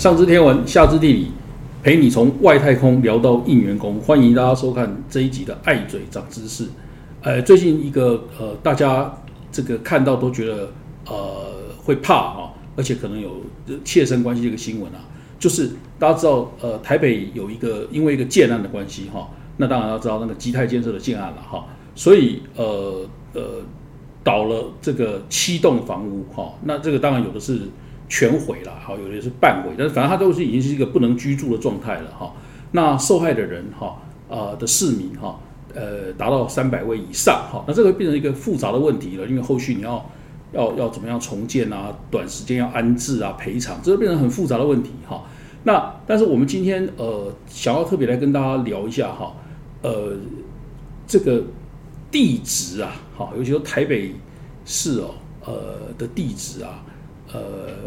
上知天文，下知地理，陪你从外太空聊到应援工。欢迎大家收看这一集的《爱嘴长知识》。呃，最近一个呃，大家这个看到都觉得呃会怕啊，而且可能有切身关系的一个新闻啊，就是大家知道呃，台北有一个因为一个建案的关系哈，那当然要知道那个基泰建设的建案了哈，所以呃呃倒了这个七栋房屋哈，那这个当然有的是。全毁了，好，有的是半毁，但是反正它都是已经是一个不能居住的状态了，哈。那受害的人，哈，呃的市民，哈，呃，达到三百位以上，哈。那这个变成一个复杂的问题了，因为后续你要要要怎么样重建啊，短时间要安置啊，赔偿，这个变成很复杂的问题，哈。那但是我们今天呃想要特别来跟大家聊一下，哈，呃，这个地址啊，好，尤其是台北市哦，呃的地址啊。呃，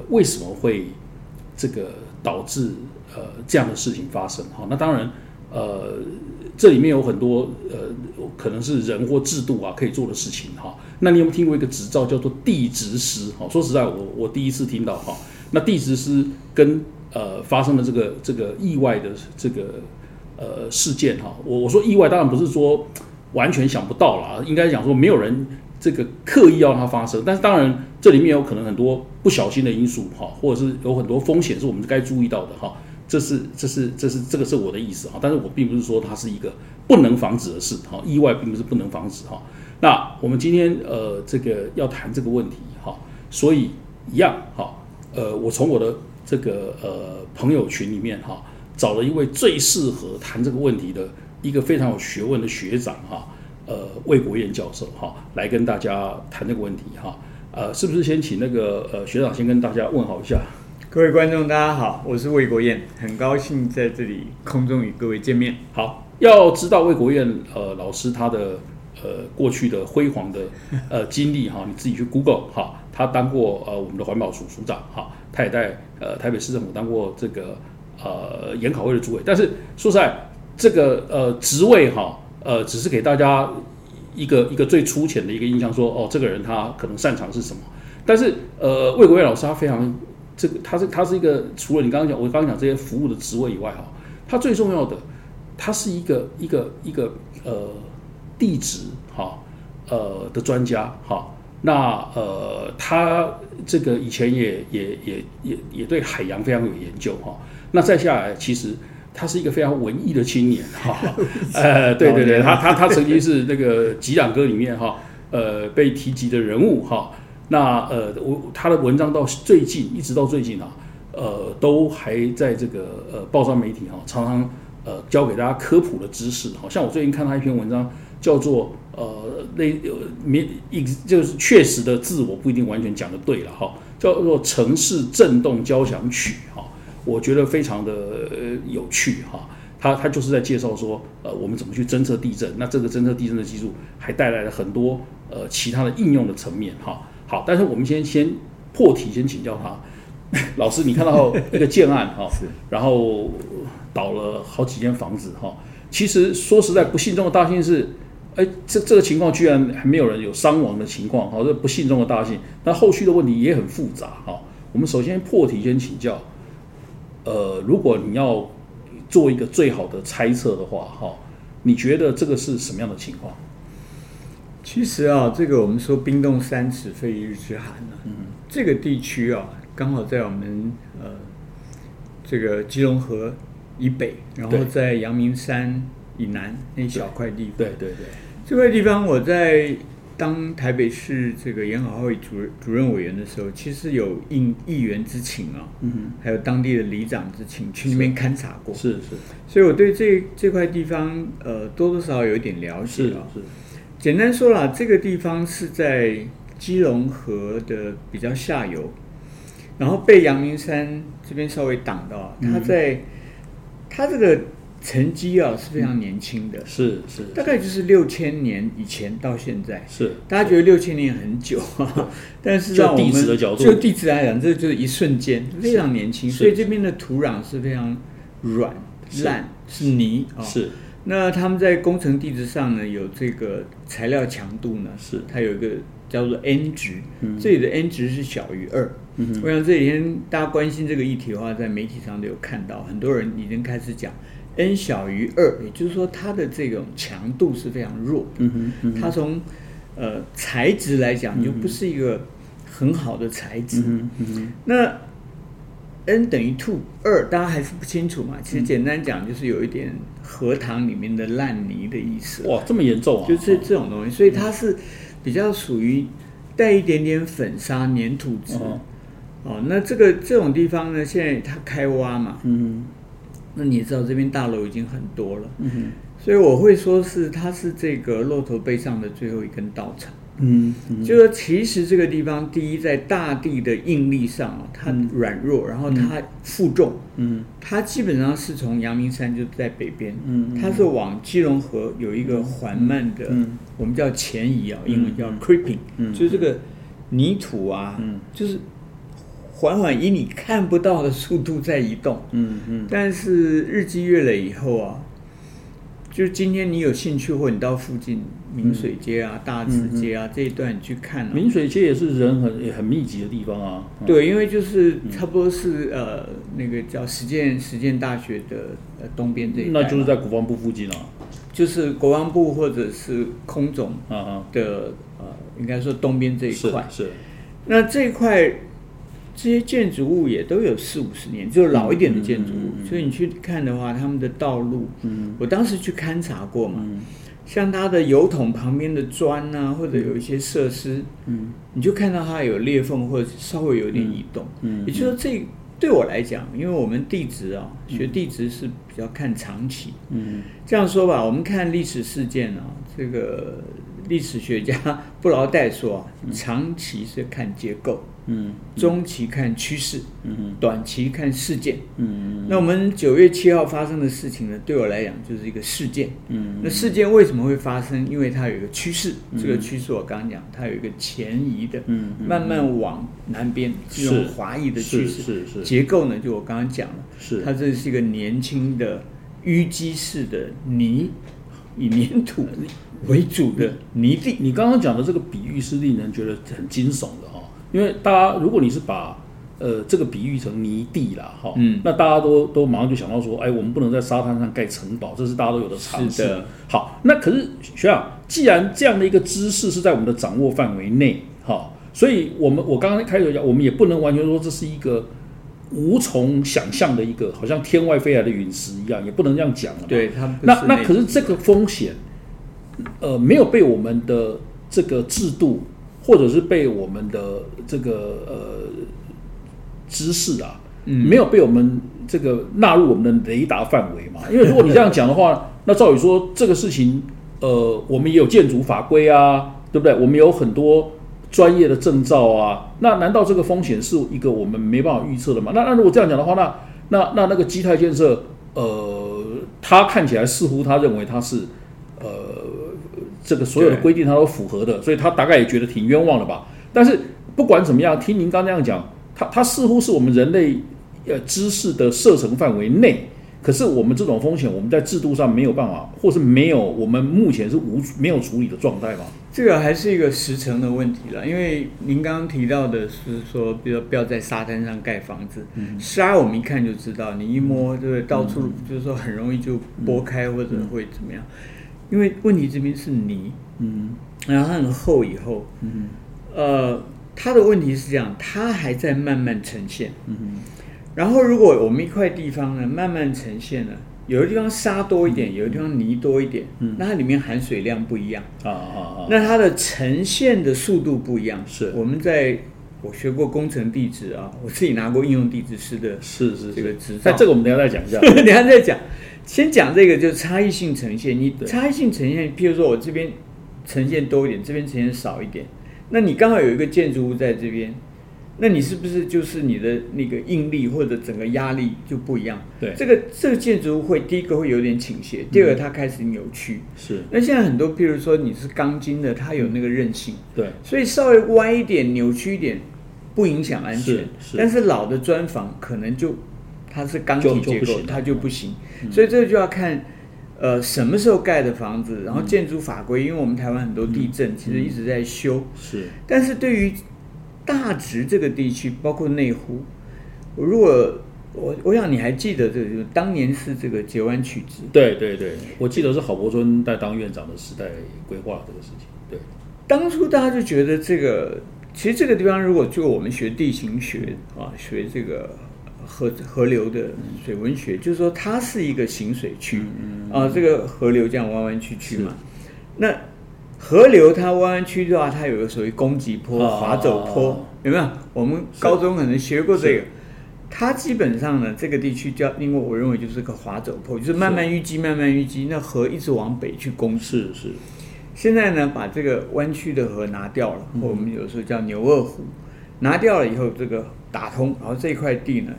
为什么会这个导致呃这样的事情发生？哈，那当然，呃，这里面有很多呃，可能是人或制度啊可以做的事情哈。那你有没有听过一个执照叫做地质师？哈，说实在，我我第一次听到哈。那地质师跟呃发生的这个这个意外的这个呃事件哈，我我说意外，当然不是说完全想不到啦，应该讲说没有人。这个刻意要它发生，但是当然这里面有可能很多不小心的因素哈，或者是有很多风险是我们该注意到的哈。这是这是这是这个是我的意思哈，但是我并不是说它是一个不能防止的事哈，意外并不是不能防止哈。那我们今天呃这个要谈这个问题哈，所以一样哈，呃我从我的这个呃朋友群里面哈找了一位最适合谈这个问题的一个非常有学问的学长哈。呃，魏国燕教授哈，来跟大家谈这个问题哈。呃，是不是先请那个呃学长先跟大家问好一下？各位观众，大家好，我是魏国燕，很高兴在这里空中与各位见面。好，要知道魏国燕呃老师他的呃过去的辉煌的呃 经历哈，你自己去 Google 哈，他当过呃我们的环保署署长哈，他也在呃台北市政府当过这个呃研考会的主委。但是说实在，这个呃职位哈。呃，只是给大家一个一个最粗浅的一个印象，说哦，这个人他可能擅长是什么？但是呃，魏国伟老师他非常这个，他是他是一个除了你刚刚讲我刚刚讲这些服务的职位以外哈，他最重要的，他是一个一个一个呃地质哈呃的专家哈。那呃，他这个以前也也也也也对海洋非常有研究哈。那再下来其实。他是一个非常文艺的青年，哈，呃，对对对，他他他曾经是那个《吉朗歌》里面哈，呃，被提及的人物哈。那呃，我他的文章到最近一直到最近啊，呃，都还在这个呃报章媒体哈，常常呃教给大家科普的知识。好像我最近看他一篇文章，叫做呃那没一就是确实的字，我不一定完全讲的对了哈，叫做《城市震动交响曲》哈。我觉得非常的有趣哈，他他就是在介绍说，呃，我们怎么去侦测地震，那这个侦测地震的技术还带来了很多呃其他的应用的层面哈。好，但是我们先先破题，先请教他，老师，你看到一个建案哈，然后倒了好几间房子哈，其实说实在，不幸中的大幸是，哎，这这个情况居然还没有人有伤亡的情况，好，这不幸中的大幸。那后续的问题也很复杂哈。我们首先破题，先请教。呃，如果你要做一个最好的猜测的话，哈，你觉得这个是什么样的情况？其实啊，这个我们说冰冻三尺非一日之寒呢，嗯，这个地区啊，刚好在我们呃这个基隆河以北，然后在阳明山以南那一小块地方，对对对，这块地方我在。当台北市这个研讨会主主任委员的时候，其实有应议员之请啊，嗯还有当地的里长之请去那边勘察过，是是，所以我对这这块地方呃多多少少有一点了解啊。是，简单说啦，这个地方是在基隆河的比较下游，然后被阳明山这边稍微挡到，它在它这个。沉积啊是非常年轻的，是是，大概就是六千年以前到现在，是。大家觉得六千年很久，但是就地质的角度，就地质来讲，这就是一瞬间，非常年轻，所以这边的土壤是非常软烂，是泥啊，是。那他们在工程地质上呢，有这个材料强度呢，是。它有一个叫做 N 值，这里的 N 值是小于二。我想这几天大家关心这个议题的话，在媒体上都有看到，很多人已经开始讲 N 小于二，也就是说它的这种强度是非常弱。嗯哼，它从呃材质来讲就不是一个很好的材质。嗯哼，那 N 等于 two 二，大家还是不清楚嘛？其实简单讲就是有一点荷塘里面的烂泥的意思。哇，这么严重啊！就是这种东西，所以它是比较属于带一点点粉砂粘土质。哦，那这个这种地方呢，现在它开挖嘛，嗯，那你也知道这边大楼已经很多了，嗯哼，所以我会说是它是这个骆驼背上的最后一根稻草，嗯，就说其实这个地方第一在大地的应力上啊，它软弱，然后它负重，嗯，它基本上是从阳明山就在北边，嗯，它是往基隆河有一个缓慢的，我们叫前移啊，英文叫 creeping，嗯，就是这个泥土啊，嗯，就是。缓缓以你看不到的速度在移动，嗯嗯，但是日积月累以后啊，就今天你有兴趣，或你到附近明水街啊、大直街啊这一段你去看，明水街也是人很也很密集的地方啊。对，因为就是差不多是呃那个叫实践实践大学的呃东边这一那就是在国防部附近啊，就是国防部或者是空总啊的呃，应该说东边这一块。是，那这一块。这些建筑物也都有四五十年，就老一点的建筑物，所以你去看的话，他们的道路，嗯。我当时去勘察过嘛，像它的油桶旁边的砖啊，或者有一些设施，嗯。你就看到它有裂缝或者稍微有点移动，嗯也就是说，这对我来讲，因为我们地质啊，学地质是比较看长期，嗯。这样说吧，我们看历史事件啊，这个历史学家 布劳代说啊，长期是看结构。嗯，中期看趋势，嗯短期看事件，嗯那我们九月七号发生的事情呢，对我来讲就是一个事件，嗯，那事件为什么会发生？因为它有一个趋势，这个趋势我刚刚讲，它有一个前移的，嗯，慢慢往南边这种华裔的趋势，是是。结构呢，就我刚刚讲了，是。它这是一个年轻的淤积式的泥，以粘土为主的泥地。你刚刚讲的这个比喻是令人觉得很惊悚的哦。因为大家，如果你是把呃这个比喻成泥地啦，哈，嗯，那大家都都马上就想到说，哎，我们不能在沙滩上盖城堡，这是大家都有的常识。好，那可是学长，既然这样的一个知识是在我们的掌握范围内，哈，所以我们我刚刚开头讲，我们也不能完全说这是一个无从想象的一个，好像天外飞来的陨石一样，也不能这样讲了。对，那那可是这个风险，呃，没有被我们的这个制度。或者是被我们的这个呃知识啊，没有被我们这个纳入我们的雷达范围嘛？因为如果你这样讲的话，那照理说这个事情，呃，我们也有建筑法规啊，对不对？我们有很多专业的证照啊，那难道这个风险是一个我们没办法预测的吗？那那如果这样讲的话，那那那那个基泰建设，呃，他看起来似乎他认为他是呃。这个所有的规定他都符合的，所以他大概也觉得挺冤枉的吧。但是不管怎么样，听您刚这样讲，他他似乎是我们人类呃知识的射程范围内。可是我们这种风险，我们在制度上没有办法，或是没有，我们目前是无没有处理的状态吗？这个还是一个时程的问题了。因为您刚刚提到的是说，比如不要在沙滩上盖房子，沙我们一看就知道，你一摸对不对？到处就是说很容易就拨开或者会怎么样。因为问题这边是泥，嗯，然后它很厚以后，嗯，呃，它的问题是这样，它还在慢慢呈现，嗯。然后如果我们一块地方呢慢慢呈现了，有的地方沙多一点，有的地方泥多一点，嗯，那它里面含水量不一样，啊啊啊，那它的呈现的速度不一样，是。我们在我学过工程地质啊，我自己拿过应用地质师的，是是这个执照，那这个我们等下再讲一下，等下再讲。先讲这个，就是差异性呈现。你差异性呈现，譬如说我这边呈现多一点，这边呈现少一点，那你刚好有一个建筑物在这边，那你是不是就是你的那个应力或者整个压力就不一样？对，这个这个建筑物会第一个会有点倾斜，第二个它开始扭曲。是。那现在很多，譬如说你是钢筋的，它有那个韧性。对。所以稍微歪一点、扭曲一点，不影响安全。是。但是老的砖房可能就。它是钢体结构，它就不行，所以这个就要看，呃什么时候盖的房子，然后建筑法规，因为我们台湾很多地震，其实一直在修。是，但是对于大直这个地区，包括内湖，如果我我想你还记得这个，就是当年是这个截湾曲直。对对对，我记得是郝柏村在当院长的时代规划这个事情。对，当初大家就觉得这个，其实这个地方如果就我们学地形学啊，学这个河河流的水文学，就是说它是一个行水区啊，这个河流这样弯弯曲曲嘛。那河流它弯弯曲的话，它有个所谓攻击坡、滑走坡，有没有？我们高中可能学过这个。它基本上呢，这个地区叫，因为我认为就是个滑走坡，就是慢慢淤积，慢慢淤积，那河一直往北去攻。是是。现在呢，把这个弯曲的河拿掉了，我们有时候叫牛二湖，拿掉了以后，这个打通，然后这块地呢，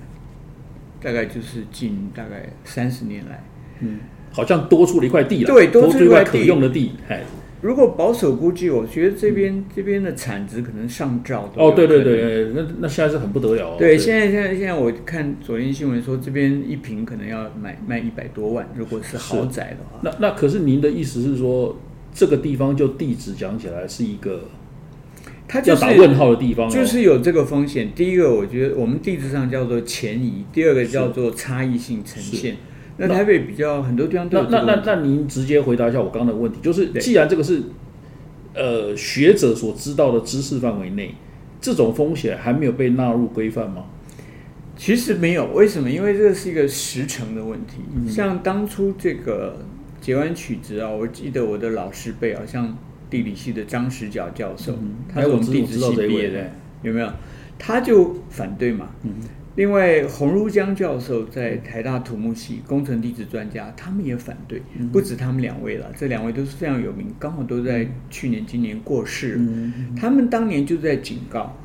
大概就是近大概三十年来，嗯，好像多出了一块地了，对，多出一块可用的地，哎。如果保守估计，我觉得这边这边的产值可能上兆。哦，对对对，那那现在是很不得了。对，现在现在现在我看昨天新闻说，这边一平可能要买卖一百多万，如果是豪宅的话。那那可是您的意思是说，这个地方就地址讲起来是一个，它就是打问号的地方，就是有这个风险。第一个，我觉得我们地质上叫做前移；第二个叫做差异性呈现。那台北比较很多地方都有那那那那您直接回答一下我刚刚的问题，就是既然这个是呃学者所知道的知识范围内，这种风险还没有被纳入规范吗？其实没有，为什么？因为这个是一个时程的问题。像当初这个结完曲子啊，我记得我的老师辈，好像地理系的张石角教授，他是我们地质系毕业的，有没有？他就反对嘛。另外，洪如江教授在台大土木系工程地质专家，他们也反对，不止他们两位了，这两位都是非常有名，刚好都在去年、今年过世。他们当年就在警告，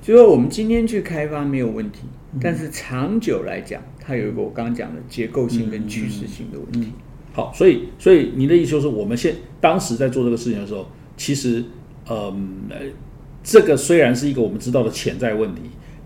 就说我们今天去开发没有问题，但是长久来讲，它有一个我刚刚讲的结构性跟趋势性的问题。好，所以，所以你的意思就是，我们现当时在做这个事情的时候，其实，嗯，这个虽然是一个我们知道的潜在问题。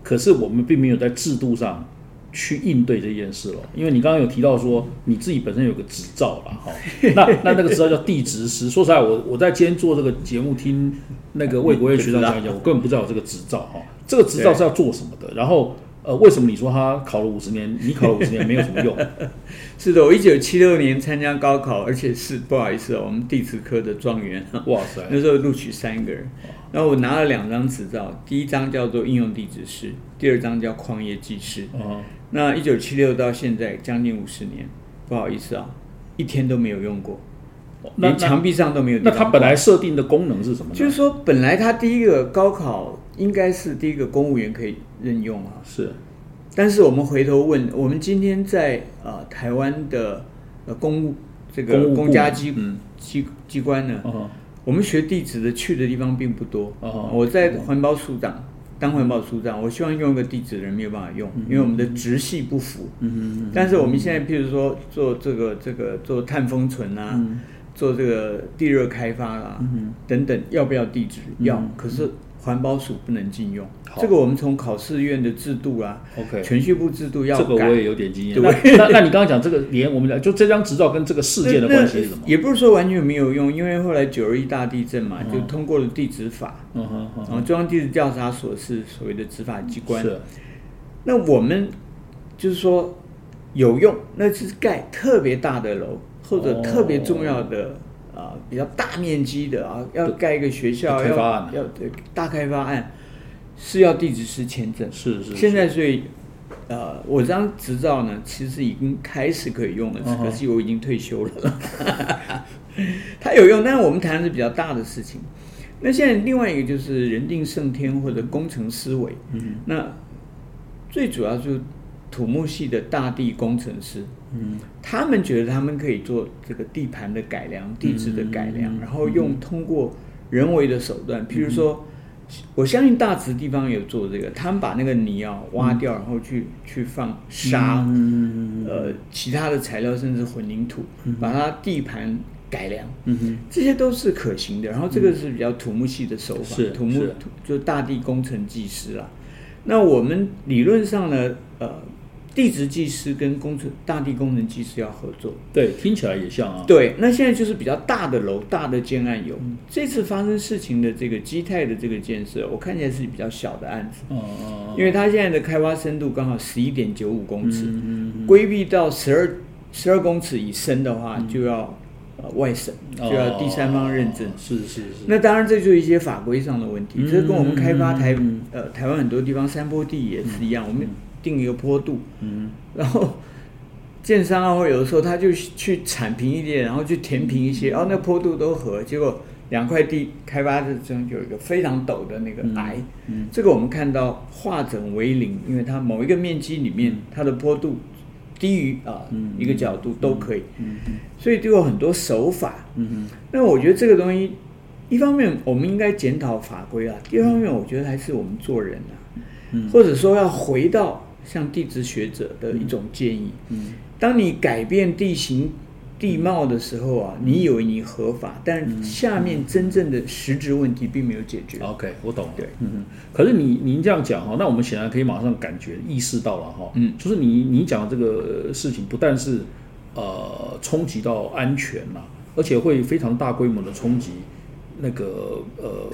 可是我们并没有在制度上去应对这件事了，因为你刚刚有提到说你自己本身有个执照了哈，那那那个执照叫地质师。说实在，我我在今天做这个节目，听那个魏国业学长讲 一讲，我根本不知道有这个执照哈。这个执照是要做什么的？然后呃，为什么你说他考了五十年，你考了五十年没有什么用？是的，我一九七六年参加高考，而且是不好意思哦，我们地质科的状元。哇塞，那时候录取三个人。然后我拿了两张执照，第一张叫做应用地质师，第二张叫矿业技师。哦，那一九七六到现在将近五十年，不好意思啊，一天都没有用过，连墙壁上都没有。那它本来设定的功能是什么？就是说，本来它第一个高考应该是第一个公务员可以任用啊。是，但是我们回头问，我们今天在呃台湾的呃公务这个公家机机机关呢？我们学地质的去的地方并不多。哦我在环保署长当环保署长，我希望用一个地质的人没有办法用，因为我们的直系不符。但是我们现在譬如说做这个这个做碳封存啊，做这个地热开发啦等等，要不要地质？要。可是。环保署不能禁用，这个我们从考试院的制度啊，OK，全序部制度要改。这个我也有点经验。那那那你刚刚讲这个，连我们讲就这张执照跟这个事件的关系是什么？也不是说完全没有用，因为后来九二一大地震嘛，就通过了地质法，嗯哼，然后中央地质调查所是所谓的执法机关。是。那我们就是说有用，那是盖特别大的楼或者特别重要的。啊，比较大面积的啊，要盖一个学校，要要对大开发案是要地质师签证，是是。现在所以，呃，我这张执照呢，其实已经开始可以用了，可是我已经退休了。它有用，但是我们谈的是比较大的事情。那现在另外一个就是人定胜天或者工程思维，嗯，那最主要就是土木系的大地工程师。嗯，他们觉得他们可以做这个地盘的改良、地质的改良，然后用通过人为的手段，譬如说，我相信大池地方有做这个，他们把那个泥啊挖掉，然后去去放沙，呃，其他的材料，甚至混凝土，把它地盘改良，这些都是可行的。然后这个是比较土木系的手法，土木就大地工程技师啦。那我们理论上呢，呃。地质技师跟工程大地工程技师要合作。对，听起来也像啊。对，那现在就是比较大的楼、大的建案有。这次发生事情的这个基泰的这个建设，我看起来是比较小的案子。哦哦。因为它现在的开挖深度刚好十一点九五公尺，规避到十二十二公尺以深的话，就要呃外省，就要第三方认证。是是是。那当然，这就是一些法规上的问题。这跟我们开发台呃台湾很多地方山坡地也是一样，我们。定一个坡度，嗯，然后建商啊，或有的时候他就去铲平一点，然后去填平一些，然后那坡度都合，结果两块地开发的中有一个非常陡的那个崖，嗯，这个我们看到化整为零，因为它某一个面积里面它的坡度低于啊一个角度都可以，嗯嗯，所以就有很多手法，嗯嗯，那我觉得这个东西一方面我们应该检讨法规啊，第二方面我觉得还是我们做人啊，嗯，或者说要回到。像地质学者的一种建议，嗯，当你改变地形地貌的时候啊，你以为你合法，但下面真正的实质问题并没有解决。OK，我懂。对，嗯嗯。可是你您这样讲哈，那我们显然可以马上感觉意识到了哈，嗯，就是你你讲的这个事情，不但是呃冲击到安全呐，而且会非常大规模的冲击那个呃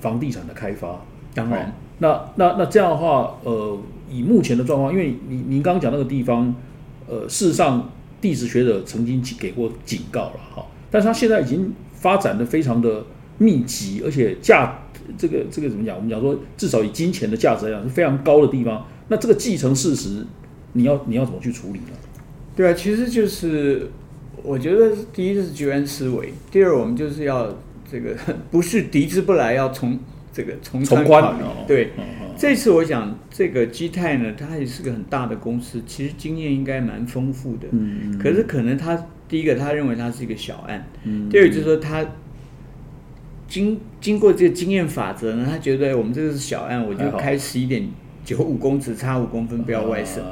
房地产的开发。当然，那那那这样的话，呃。以目前的状况，因为您您刚刚讲那个地方，呃，事实上地质学者曾经给过警告了哈，但是他现在已经发展的非常的密集，而且价这个这个怎么讲？我们讲说，至少以金钱的价值来讲是非常高的地方。那这个继承事实，你要你要怎么去处理呢？对啊，其实就是我觉得第一是绝缘思维，第二我们就是要这个 不是敌之不来，要从这个从从宽对。这次我想，这个基泰呢，它也是个很大的公司，其实经验应该蛮丰富的。嗯嗯。可是可能他第一个，他认为它是一个小案。嗯。第二就是说，他经经过这个经验法则呢，他觉得我们这个是小案，我就开十一点九五公尺，差五公分，不要外省。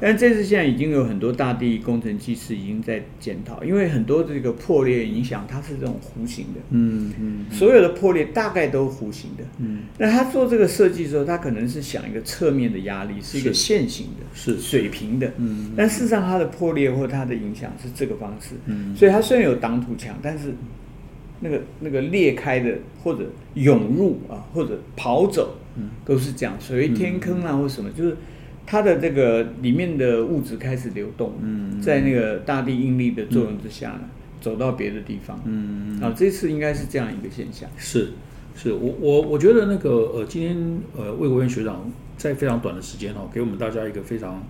但这次现在已经有很多大地工程技师已经在检讨，因为很多这个破裂影响它是这种弧形的，嗯嗯，所有的破裂大概都弧形的，嗯，那他做这个设计的时候，他可能是想一个侧面的压力是一个线形的，是。水平的，嗯，但事实上它的破裂或它的影响是这个方式，嗯，所以它虽然有挡土墙，但是那个那个裂开的或者涌入啊或者跑走，嗯，都是这样，所谓天坑啊或什么就是。它的这个里面的物质开始流动，在那个大地应力的作用之下呢，走到别的地方。嗯，啊，这次应该是这样一个现象。是，是我我我觉得那个呃，今天呃，魏国元学长在非常短的时间哈，给我们大家一个非常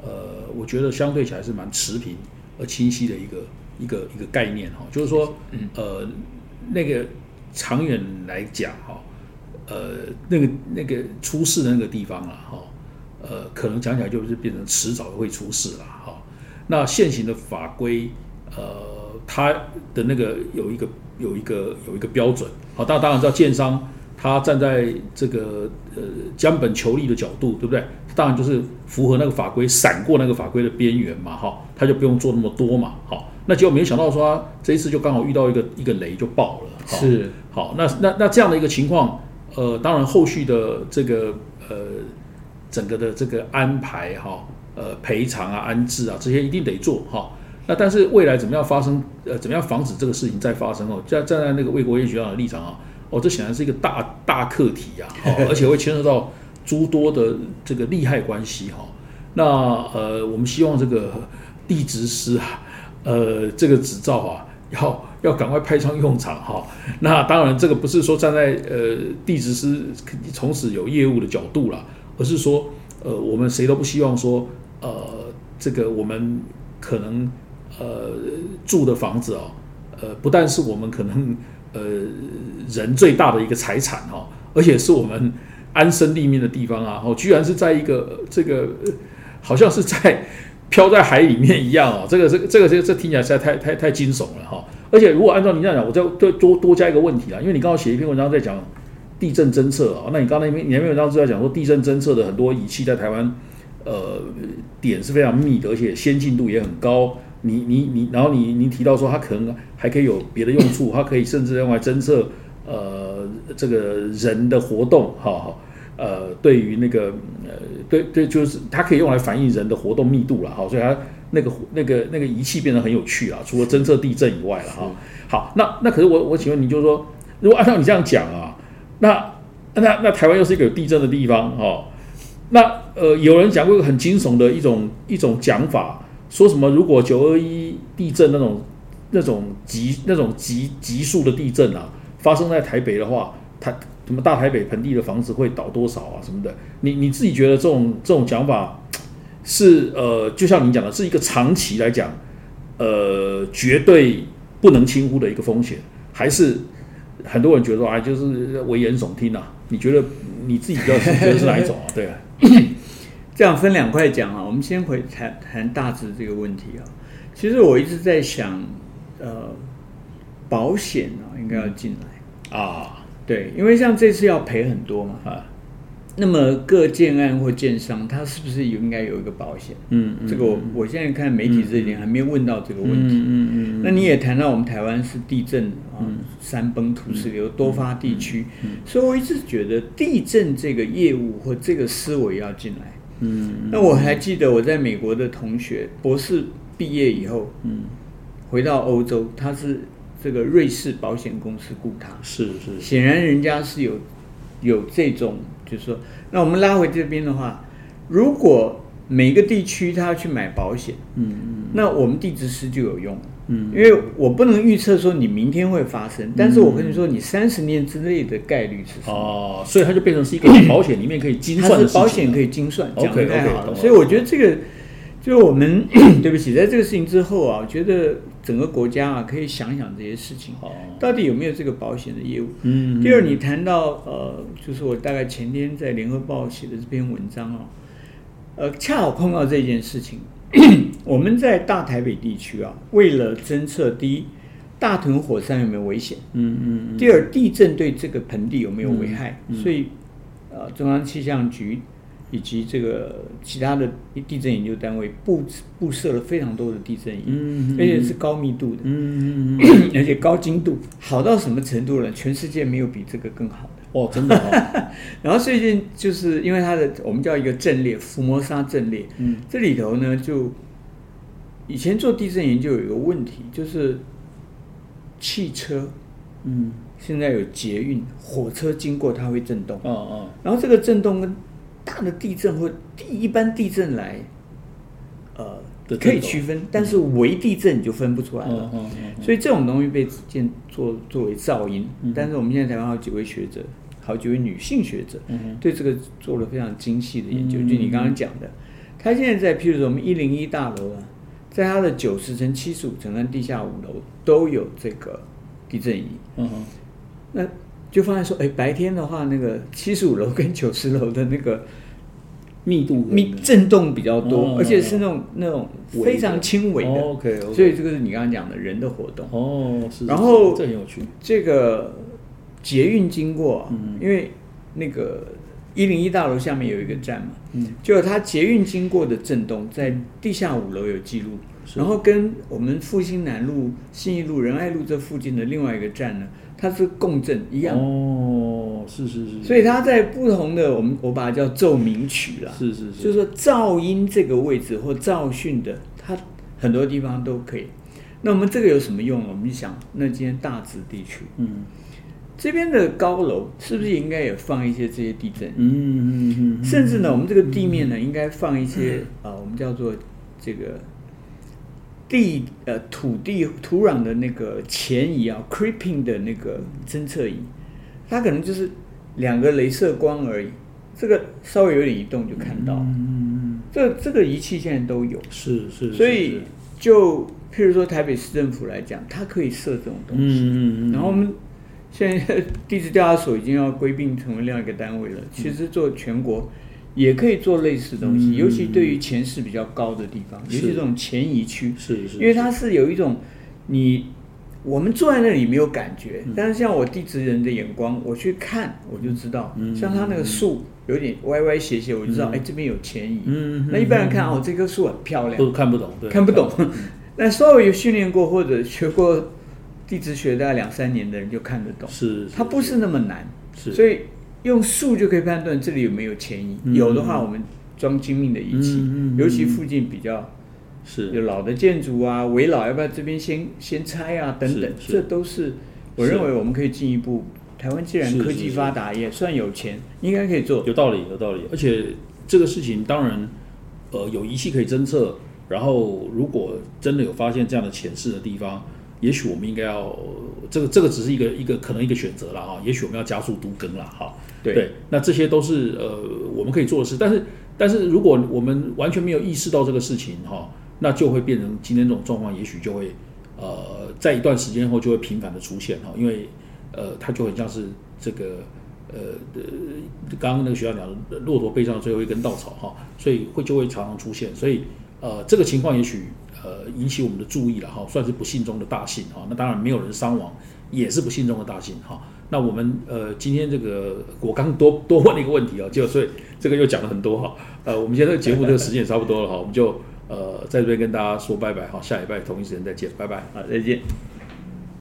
呃，我觉得相对起来是蛮持平而清晰的一个一个一个概念哈，就是说，呃，那个长远来讲哈，呃，那个那个出事的那个地方了哈。呃，可能讲起来就是变成迟早会出事了哈。那现行的法规，呃，它的那个有一个有一个有一个标准，好，大家当然知道，建商他站在这个呃将本求利的角度，对不对？当然就是符合那个法规，闪过那个法规的边缘嘛，哈，他就不用做那么多嘛，好。那结果没想到说这一次就刚好遇到一个一个雷就爆了，是好。那那那这样的一个情况，呃，当然后续的这个呃。整个的这个安排哈，呃，赔偿啊、安置啊，这些一定得做哈。那但是未来怎么样发生？呃，怎么样防止这个事情再发生哦？站站在那个魏国业学长的立场啊，哦，这显然是一个大大课题呀，而且会牵涉到诸多的这个利害关系哈。那呃，我们希望这个地质师啊，呃，这个执照啊，要要赶快派上用场哈。那当然，这个不是说站在呃地质师从此有业务的角度了。而是说，呃，我们谁都不希望说，呃，这个我们可能呃住的房子哦，呃，不但是我们可能呃人最大的一个财产哈，而且是我们安身立命的地方啊，哦，居然是在一个这个好像是在飘在海里面一样哦，这个这个这个这这听起来实在太太太惊悚了哈。而且如果按照你这样讲，我再多多多加一个问题啊，因为你刚刚写一篇文章在讲。地震侦测啊，那你刚才你那篇文章是在讲说地震侦测的很多仪器在台湾，呃，点是非常密的，而且先进度也很高。你你你，然后你你提到说它可能还可以有别的用处，它可以甚至用来侦测呃这个人的活动，哈，呃，对于那个呃对对，就是它可以用来反映人的活动密度了哈，所以它那个那个那个仪器变得很有趣啊，除了侦测地震以外了哈。好，那那可是我我请问你，就是说，如果按照你这样讲啊，那那那台湾又是一个有地震的地方哈，那呃，有人讲过很惊悚的一种一种讲法，说什么如果九二一地震那种那种极那种极极速的地震啊，发生在台北的话，台什么大台北盆地的房子会倒多少啊什么的？你你自己觉得这种这种讲法是呃，就像你讲的，是一个长期来讲，呃，绝对不能轻忽的一个风险，还是很多人觉得说啊，就是危言耸听啊？你觉得你自己比较觉得是哪一种啊？对啊，这样分两块讲啊。我们先回谈谈大致这个问题啊。其实我一直在想，呃，保险啊应该要进来啊。对，因为像这次要赔很多嘛，啊，那么各建案或建商，他是不是有应该有一个保险？嗯嗯，这个我我现在看媒体这一点还没有问到这个问题。嗯嗯嗯。那你也谈到我们台湾是地震啊，山崩土石流多发地区，所以我一直觉得地震这个业务或这个思维要进来。嗯。那我还记得我在美国的同学，博士毕业以后，嗯，回到欧洲，他是。这个瑞士保险公司雇他，是是，显然人家是有有这种，就是说，那我们拉回这边的话，如果每个地区他要去买保险，嗯嗯，那我们地质师就有用，嗯，因为我不能预测说你明天会发生，但是我跟你说，你三十年之内的概率是什么？哦，所以它就变成是一个保险里面可以精算的保险可以精算，讲的太好了，所以我觉得这个。就是我们 对不起，在这个事情之后啊，我觉得整个国家啊，可以想想这些事情，到底有没有这个保险的业务？嗯。第二，你谈到呃，就是我大概前天在联合报写的这篇文章啊，呃，恰好碰到这件事情。我们在大台北地区啊，为了侦测第一，大屯火山有没有危险？嗯嗯。第二，地震对这个盆地有没有危害？所以，呃，中央气象局。以及这个其他的地震研究单位布布设了非常多的地震仪，而且是高密度的，而且高精度，好到什么程度呢？全世界没有比这个更好的。哦，真的。然后最近就是因为它的我们叫一个阵列，伏摩沙阵列，嗯，这里头呢就以前做地震研究有一个问题，就是汽车，嗯，现在有捷运、火车经过它会震动，哦哦，然后这个震动跟大的地震或地一般地震来，呃，可以区分，但是微地震你就分不出来了。所以这种东西被建作作为噪音。但是我们现在台湾好几位学者，好几位女性学者，对这个做了非常精细的研究。就你刚刚讲的，他现在在，譬如说我们一零一大楼啊，在它的九十层、七十五层跟地下五楼都有这个地震仪。嗯哼，那。就发现说，哎，白天的话，那个七十五楼跟九十楼的那个密度密震动比较多，而且是那种那种非常轻微的。OK，所以这个是你刚刚讲的人的活动。哦，是。然后这很有趣。这个捷运经过，因为那个一零一大楼下面有一个站嘛，嗯，就它捷运经过的震动，在地下五楼有记录，然后跟我们复兴南路、信义路、仁爱路这附近的另外一个站呢。它是共振一样哦，是是是，所以它在不同的我们我把它叫奏鸣曲啦，是是是，就是说噪音这个位置或噪讯的，它很多地方都可以。那我们这个有什么用？我们想，那今天大直地区，嗯，这边的高楼是不是应该也放一些这些地震？嗯嗯嗯，甚至呢，我们这个地面呢，应该放一些啊，我们叫做这个。地呃土地土壤的那个前移啊，creeping 的那个侦测仪，它可能就是两个镭射光而已，这个稍微有点移动就看到。嗯嗯嗯。这这个仪器现在都有。是是。所以就譬如说台北市政府来讲，它可以设这种东西。嗯嗯嗯。然后我们现在 地质调查所已经要归并成为另外一个单位了。其实做全国。也可以做类似东西，尤其对于前世比较高的地方，尤其这种前移区，是是，因为它是有一种你我们坐在那里没有感觉，但是像我地质人的眼光，我去看我就知道，像它那个树有点歪歪斜斜，我就知道哎这边有前移。嗯，那一般人看哦这棵树很漂亮，都看不懂，看不懂。那稍微有训练过或者学过地质学大概两三年的人就看得懂，是，它不是那么难，是，所以。用数就可以判断这里有没有前移，有的话我们装精密的仪器，尤其附近比较是有老的建筑啊，围老要不要这边先先拆啊等等，这都是我认为我们可以进一步。台湾既然科技发达，也算有钱，应该可以做。有道理，有道理。而且这个事情当然，呃，有仪器可以侦测。然后，如果真的有发现这样的潜势的地方，也许我们应该要这个这个只是一个一个可能一个选择了哈。也许我们要加速都更了哈。对，那这些都是呃我们可以做的事。但是，但是如果我们完全没有意识到这个事情哈，那就会变成今天这种状况，也许就会呃在一段时间后就会频繁的出现哈，因为。呃，它就很像是这个，呃，刚刚那个学校讲的骆驼背上的最后一根稻草哈，所以会就会常常出现，所以呃，这个情况也许呃引起我们的注意了哈，算是不幸中的大幸哈。那当然没有人伤亡，也是不幸中的大幸哈。那我们呃今天这个我刚多多问了一个问题啊，就所以这个又讲了很多哈。呃，我们现在节目这个时间也差不多了哈，我们就呃在这边跟大家说拜拜哈，下礼拜同一时间再见，拜拜，好，再见。